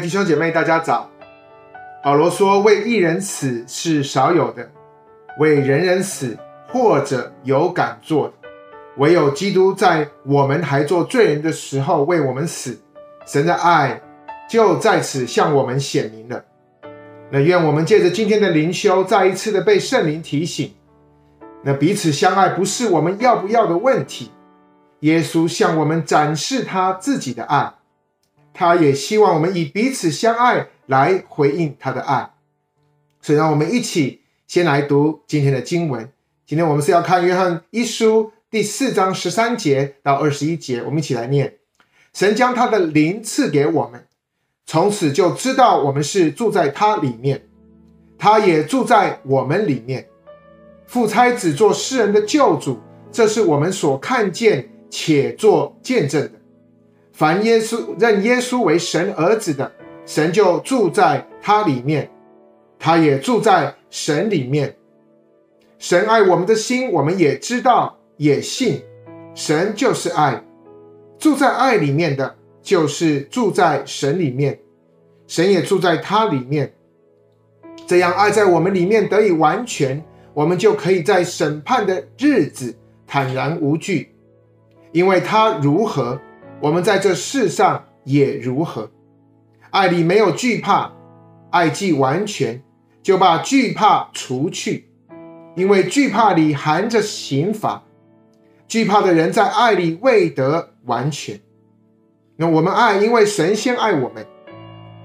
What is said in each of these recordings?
弟兄姐妹，大家早。保罗说：“为一人死是少有的，为人人死或者有敢做的，唯有基督在我们还做罪人的时候为我们死，神的爱就在此向我们显明了。那愿我们借着今天的灵修，再一次的被圣灵提醒，那彼此相爱不是我们要不要的问题，耶稣向我们展示他自己的爱。”他也希望我们以彼此相爱来回应他的爱，所以让我们一起先来读今天的经文。今天我们是要看约翰一书第四章十三节到二十一节，我们一起来念：神将他的灵赐给我们，从此就知道我们是住在他里面，他也住在我们里面。父差子做世人的救主，这是我们所看见且做见证的。凡耶稣认耶稣为神儿子的，神就住在他里面，他也住在神里面。神爱我们的心，我们也知道，也信。神就是爱，住在爱里面的，就是住在神里面，神也住在他里面。这样，爱在我们里面得以完全，我们就可以在审判的日子坦然无惧，因为他如何。我们在这世上也如何？爱里没有惧怕，爱既完全，就把惧怕除去，因为惧怕里含着刑罚。惧怕的人在爱里未得完全。那我们爱，因为神先爱我们。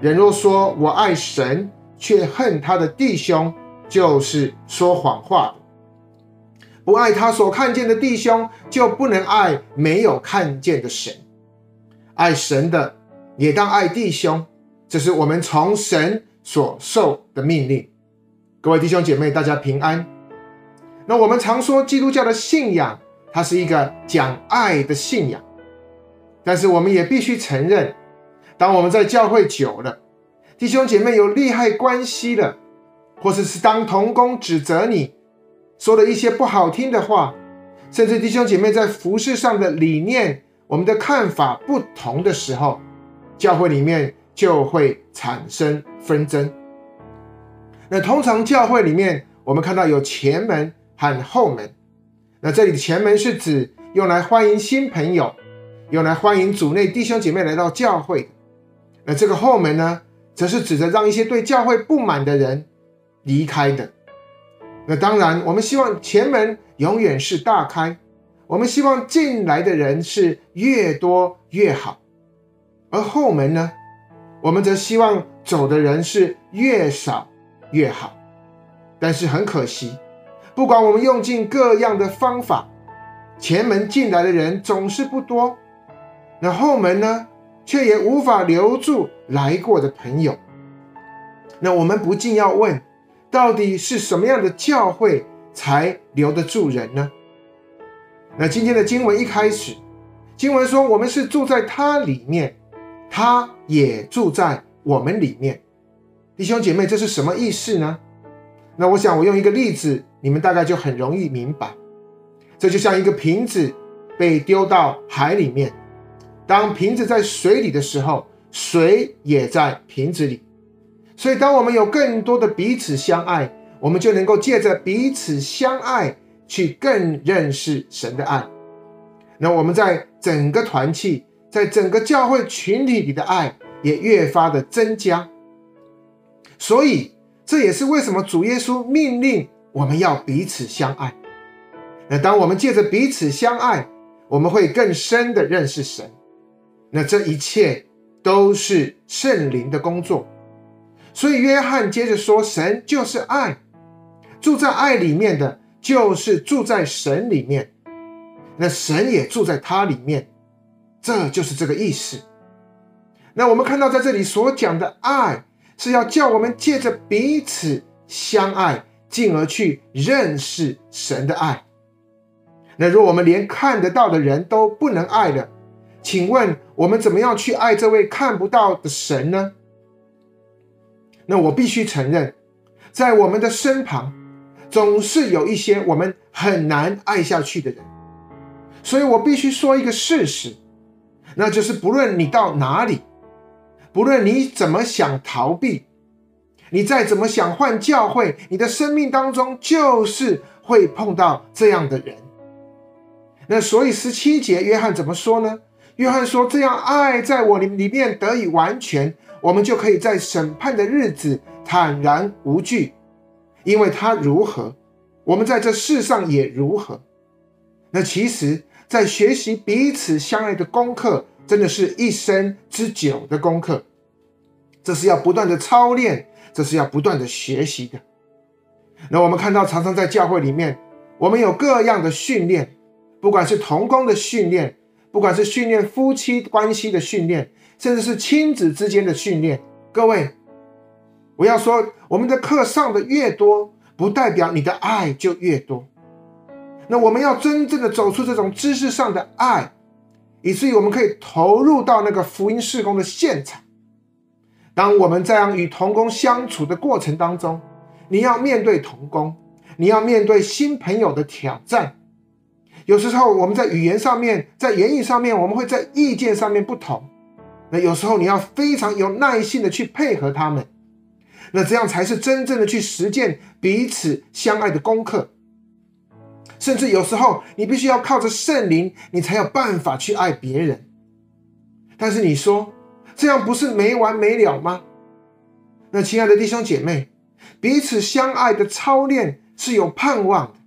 人若说我爱神，却恨他的弟兄，就是说谎话。不爱他所看见的弟兄，就不能爱没有看见的神。爱神的也当爱弟兄，这是我们从神所受的命令。各位弟兄姐妹，大家平安。那我们常说基督教的信仰，它是一个讲爱的信仰，但是我们也必须承认，当我们在教会久了，弟兄姐妹有利害关系了，或者是当同工指责你，说了一些不好听的话，甚至弟兄姐妹在服饰上的理念。我们的看法不同的时候，教会里面就会产生纷争。那通常教会里面，我们看到有前门和后门。那这里的前门是指用来欢迎新朋友，用来欢迎主内弟兄姐妹来到教会。那这个后门呢，则是指着让一些对教会不满的人离开的。那当然，我们希望前门永远是大开。我们希望进来的人是越多越好，而后门呢，我们则希望走的人是越少越好。但是很可惜，不管我们用尽各样的方法，前门进来的人总是不多，那后门呢，却也无法留住来过的朋友。那我们不禁要问，到底是什么样的教会才留得住人呢？那今天的经文一开始，经文说我们是住在他里面，他也住在我们里面。弟兄姐妹，这是什么意思呢？那我想我用一个例子，你们大概就很容易明白。这就像一个瓶子被丢到海里面，当瓶子在水里的时候，水也在瓶子里。所以，当我们有更多的彼此相爱，我们就能够借着彼此相爱。去更认识神的爱，那我们在整个团契，在整个教会群体里的爱也越发的增加。所以这也是为什么主耶稣命令我们要彼此相爱。那当我们借着彼此相爱，我们会更深的认识神。那这一切都是圣灵的工作。所以约翰接着说：“神就是爱，住在爱里面的。”就是住在神里面，那神也住在他里面，这就是这个意思。那我们看到在这里所讲的爱，是要叫我们借着彼此相爱，进而去认识神的爱。那如果我们连看得到的人都不能爱了，请问我们怎么样去爱这位看不到的神呢？那我必须承认，在我们的身旁。总是有一些我们很难爱下去的人，所以我必须说一个事实，那就是不论你到哪里，不论你怎么想逃避，你再怎么想换教会，你的生命当中就是会碰到这样的人。那所以十七节，约翰怎么说呢？约翰说：“这样爱在我里里面得以完全，我们就可以在审判的日子坦然无惧，因为他如何，我们在这世上也如何。”那其实，在学习彼此相爱的功课，真的是一生之久的功课。这是要不断的操练，这是要不断的学习的。那我们看到，常常在教会里面，我们有各样的训练。不管是同工的训练，不管是训练夫妻关系的训练，甚至是亲子之间的训练，各位，我要说，我们的课上的越多，不代表你的爱就越多。那我们要真正的走出这种知识上的爱，以至于我们可以投入到那个福音事工的现场。当我们这样与同工相处的过程当中，你要面对同工，你要面对新朋友的挑战。有时候我们在语言上面，在言语上面，我们会在意见上面不同。那有时候你要非常有耐心的去配合他们，那这样才是真正的去实践彼此相爱的功课。甚至有时候你必须要靠着圣灵，你才有办法去爱别人。但是你说这样不是没完没了吗？那亲爱的弟兄姐妹，彼此相爱的操练是有盼望的。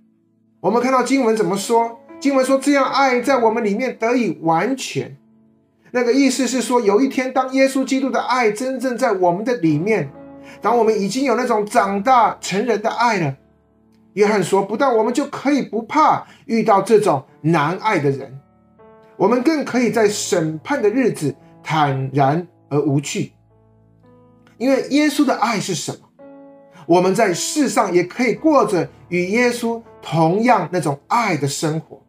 我们看到经文怎么说？经文说：“这样爱在我们里面得以完全。”那个意思是说，有一天当耶稣基督的爱真正在我们的里面，当我们已经有那种长大成人的爱了，约翰说：“不但我们就可以不怕遇到这种难爱的人，我们更可以在审判的日子坦然而无惧，因为耶稣的爱是什么？我们在世上也可以过着与耶稣同样那种爱的生活。”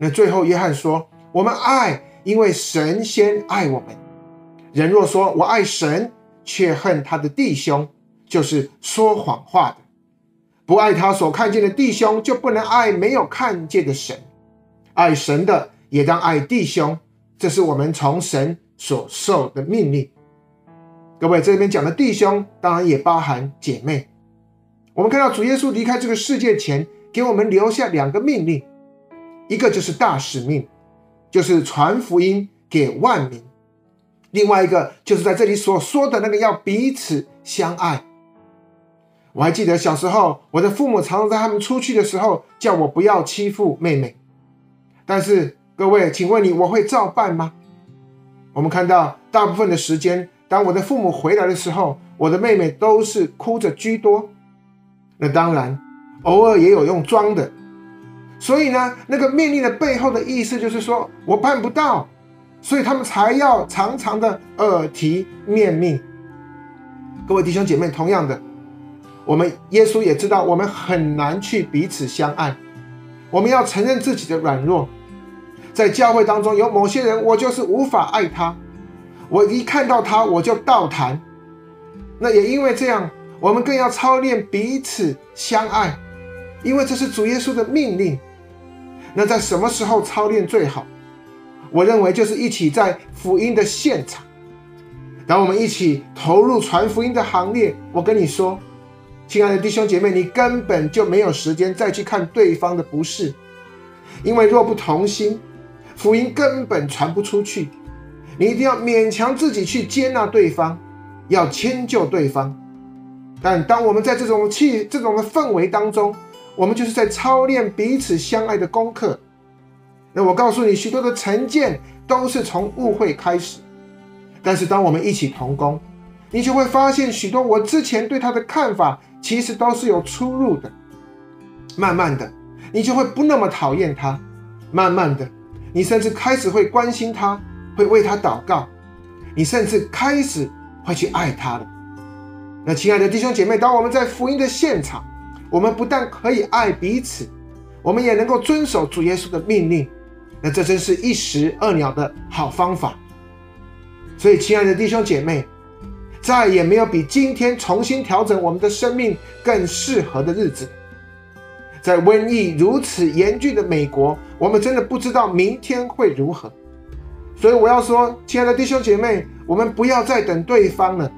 那最后，约翰说：“我们爱，因为神先爱我们。人若说我爱神，却恨他的弟兄，就是说谎话的。不爱他所看见的弟兄，就不能爱没有看见的神。爱神的，也当爱弟兄。这是我们从神所受的命令。各位，这边讲的弟兄，当然也包含姐妹。我们看到主耶稣离开这个世界前，给我们留下两个命令。”一个就是大使命，就是传福音给万民；另外一个就是在这里所说的那个要彼此相爱。我还记得小时候，我的父母常常在他们出去的时候叫我不要欺负妹妹。但是各位，请问你，我会照办吗？我们看到大部分的时间，当我的父母回来的时候，我的妹妹都是哭着居多。那当然，偶尔也有用装的。所以呢，那个命令的背后的意思就是说，我办不到，所以他们才要常常的耳提面命。各位弟兄姐妹，同样的，我们耶稣也知道我们很难去彼此相爱，我们要承认自己的软弱。在教会当中，有某些人，我就是无法爱他，我一看到他我就倒谈。那也因为这样，我们更要操练彼此相爱，因为这是主耶稣的命令。那在什么时候操练最好？我认为就是一起在福音的现场，当我们一起投入传福音的行列。我跟你说，亲爱的弟兄姐妹，你根本就没有时间再去看对方的不是，因为若不同心，福音根本传不出去。你一定要勉强自己去接纳对方，要迁就对方。但当我们在这种气、这种的氛围当中，我们就是在操练彼此相爱的功课。那我告诉你，许多的成见都是从误会开始。但是当我们一起同工，你就会发现许多我之前对他的看法，其实都是有出入的。慢慢的，你就会不那么讨厌他。慢慢的，你甚至开始会关心他，会为他祷告。你甚至开始会去爱他了。那亲爱的弟兄姐妹，当我们在福音的现场，我们不但可以爱彼此，我们也能够遵守主耶稣的命令。那这真是一石二鸟的好方法。所以，亲爱的弟兄姐妹，再也没有比今天重新调整我们的生命更适合的日子。在瘟疫如此严峻的美国，我们真的不知道明天会如何。所以，我要说，亲爱的弟兄姐妹，我们不要再等对方了，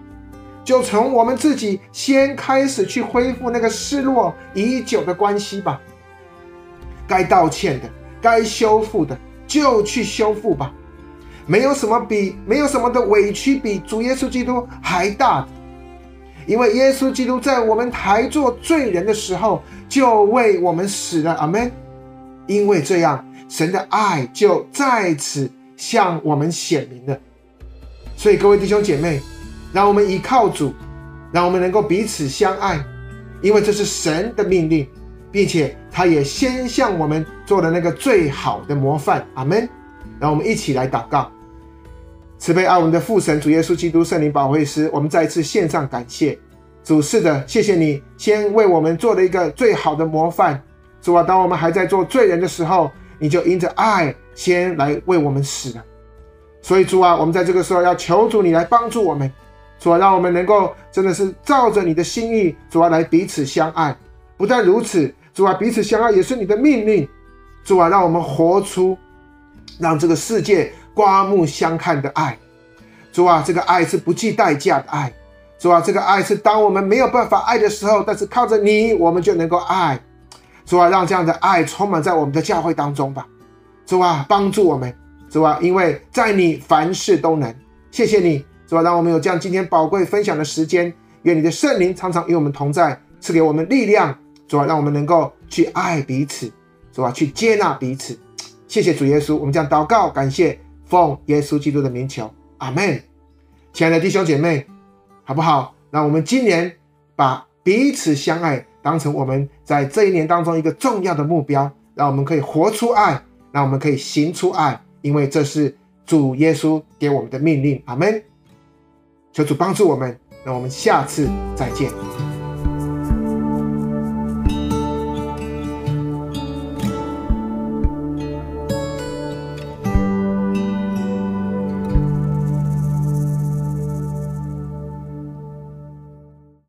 就从我们自己先开始去恢复那个失落已久的关系吧。该道歉的，该修复的，就去修复吧。没有什么比没有什么的委屈比主耶稣基督还大的，因为耶稣基督在我们还做罪人的时候就为我们死了。阿门。因为这样，神的爱就在此向我们显明了。所以，各位弟兄姐妹，让我们依靠主，让我们能够彼此相爱，因为这是神的命令，并且他也先向我们做了那个最好的模范。阿门。让我们一起来祷告。慈悲爱我们的父神主耶稣基督圣灵保惠师，我们再一次献上感谢。主是的，谢谢你先为我们做了一个最好的模范。主啊，当我们还在做罪人的时候，你就因着爱先来为我们死了。所以主啊，我们在这个时候要求主你来帮助我们，主啊，让我们能够真的是照着你的心意，主啊，来彼此相爱。不但如此，主啊，彼此相爱也是你的命令。主啊，让我们活出让这个世界。刮目相看的爱，主啊，这个爱是不计代价的爱，主啊，这个爱是当我们没有办法爱的时候，但是靠着你，我们就能够爱。主啊，让这样的爱充满在我们的教会当中吧。主啊，帮助我们，主啊，因为在你凡事都能。谢谢你，主啊，让我们有这样今天宝贵分享的时间。愿你的圣灵常常与我们同在，赐给我们力量。主啊，让我们能够去爱彼此，主啊，去接纳彼此。谢谢主耶稣，我们将祷告，感谢。奉耶稣基督的名求，阿门。亲爱的弟兄姐妹，好不好？让我们今年把彼此相爱当成我们在这一年当中一个重要的目标，让我们可以活出爱，让我们可以行出爱，因为这是主耶稣给我们的命令。阿门。求主帮助我们，那我们下次再见。